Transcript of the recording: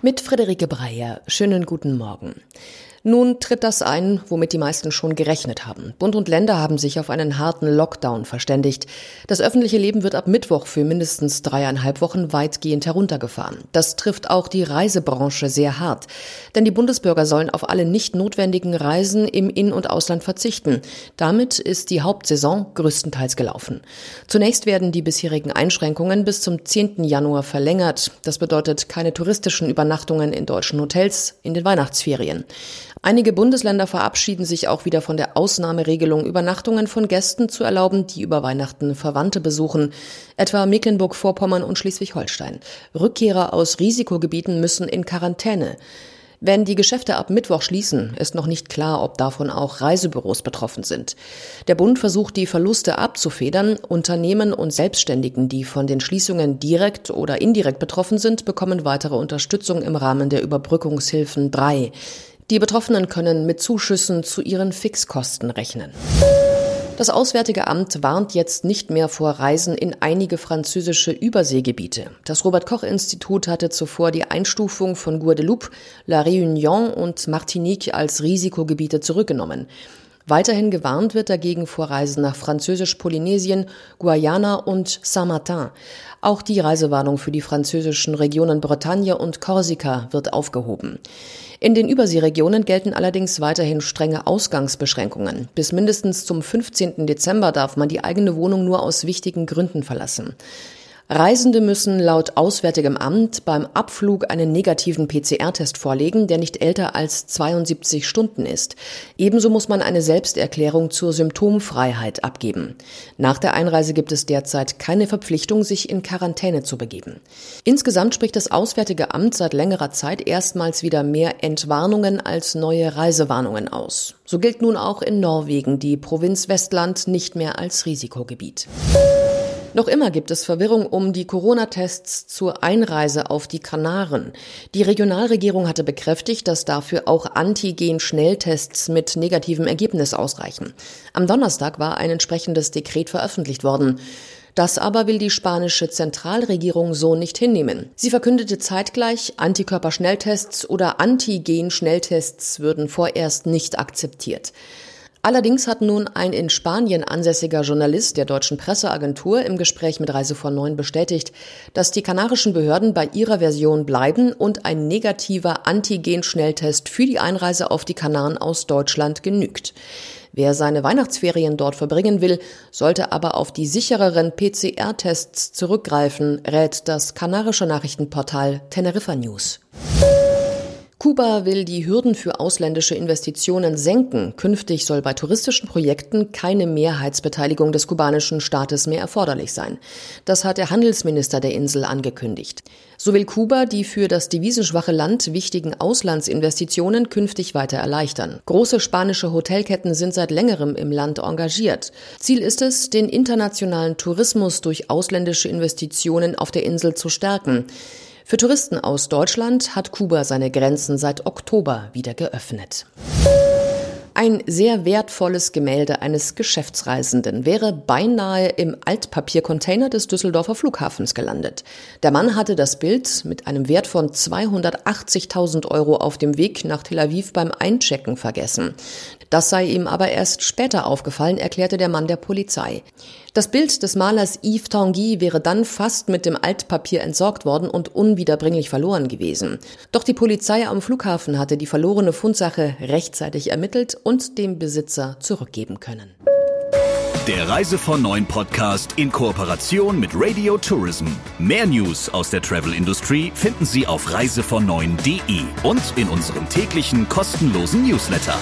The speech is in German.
Mit Friederike Breyer. Schönen guten Morgen. Nun tritt das ein, womit die meisten schon gerechnet haben. Bund und Länder haben sich auf einen harten Lockdown verständigt. Das öffentliche Leben wird ab Mittwoch für mindestens dreieinhalb Wochen weitgehend heruntergefahren. Das trifft auch die Reisebranche sehr hart. Denn die Bundesbürger sollen auf alle nicht notwendigen Reisen im In- und Ausland verzichten. Damit ist die Hauptsaison größtenteils gelaufen. Zunächst werden die bisherigen Einschränkungen bis zum 10. Januar verlängert. Das bedeutet keine touristischen Übernachtungen in deutschen Hotels in den Weihnachtsferien. Einige Bundesländer verabschieden sich auch wieder von der Ausnahmeregelung, Übernachtungen von Gästen zu erlauben, die über Weihnachten Verwandte besuchen, etwa Mecklenburg-Vorpommern und Schleswig-Holstein. Rückkehrer aus Risikogebieten müssen in Quarantäne. Wenn die Geschäfte ab Mittwoch schließen, ist noch nicht klar, ob davon auch Reisebüros betroffen sind. Der Bund versucht, die Verluste abzufedern. Unternehmen und Selbstständigen, die von den Schließungen direkt oder indirekt betroffen sind, bekommen weitere Unterstützung im Rahmen der Überbrückungshilfen 3. Die Betroffenen können mit Zuschüssen zu ihren Fixkosten rechnen. Das Auswärtige Amt warnt jetzt nicht mehr vor Reisen in einige französische Überseegebiete. Das Robert Koch Institut hatte zuvor die Einstufung von Guadeloupe, La Réunion und Martinique als Risikogebiete zurückgenommen. Weiterhin gewarnt wird dagegen vor Reisen nach Französisch-Polynesien, Guayana und Saint-Martin. Auch die Reisewarnung für die französischen Regionen Bretagne und Korsika wird aufgehoben. In den Überseeregionen gelten allerdings weiterhin strenge Ausgangsbeschränkungen. Bis mindestens zum 15. Dezember darf man die eigene Wohnung nur aus wichtigen Gründen verlassen. Reisende müssen laut Auswärtigem Amt beim Abflug einen negativen PCR-Test vorlegen, der nicht älter als 72 Stunden ist. Ebenso muss man eine Selbsterklärung zur Symptomfreiheit abgeben. Nach der Einreise gibt es derzeit keine Verpflichtung, sich in Quarantäne zu begeben. Insgesamt spricht das Auswärtige Amt seit längerer Zeit erstmals wieder mehr Entwarnungen als neue Reisewarnungen aus. So gilt nun auch in Norwegen die Provinz Westland nicht mehr als Risikogebiet. Noch immer gibt es Verwirrung um die Corona-Tests zur Einreise auf die Kanaren. Die Regionalregierung hatte bekräftigt, dass dafür auch Antigen-Schnelltests mit negativem Ergebnis ausreichen. Am Donnerstag war ein entsprechendes Dekret veröffentlicht worden. Das aber will die spanische Zentralregierung so nicht hinnehmen. Sie verkündete zeitgleich, Antikörperschnelltests oder Antigen-Schnelltests würden vorerst nicht akzeptiert. Allerdings hat nun ein in Spanien ansässiger Journalist der deutschen Presseagentur im Gespräch mit Reise von Neun bestätigt, dass die kanarischen Behörden bei ihrer Version bleiben und ein negativer Antigen-Schnelltest für die Einreise auf die Kanaren aus Deutschland genügt. Wer seine Weihnachtsferien dort verbringen will, sollte aber auf die sichereren PCR-Tests zurückgreifen, rät das kanarische Nachrichtenportal Teneriffa News. Kuba will die Hürden für ausländische Investitionen senken. Künftig soll bei touristischen Projekten keine Mehrheitsbeteiligung des kubanischen Staates mehr erforderlich sein. Das hat der Handelsminister der Insel angekündigt. So will Kuba die für das devisenschwache Land wichtigen Auslandsinvestitionen künftig weiter erleichtern. Große spanische Hotelketten sind seit längerem im Land engagiert. Ziel ist es, den internationalen Tourismus durch ausländische Investitionen auf der Insel zu stärken. Für Touristen aus Deutschland hat Kuba seine Grenzen seit Oktober wieder geöffnet. Ein sehr wertvolles Gemälde eines Geschäftsreisenden wäre beinahe im Altpapiercontainer des Düsseldorfer Flughafens gelandet. Der Mann hatte das Bild mit einem Wert von 280.000 Euro auf dem Weg nach Tel Aviv beim Einchecken vergessen. Das sei ihm aber erst später aufgefallen, erklärte der Mann der Polizei. Das Bild des Malers Yves Tanguy wäre dann fast mit dem Altpapier entsorgt worden und unwiederbringlich verloren gewesen. Doch die Polizei am Flughafen hatte die verlorene Fundsache rechtzeitig ermittelt und dem Besitzer zurückgeben können. Der Reise von Neuen Podcast in Kooperation mit Radio Tourism. Mehr News aus der Travel Industry finden Sie auf reisevon und in unserem täglichen kostenlosen Newsletter.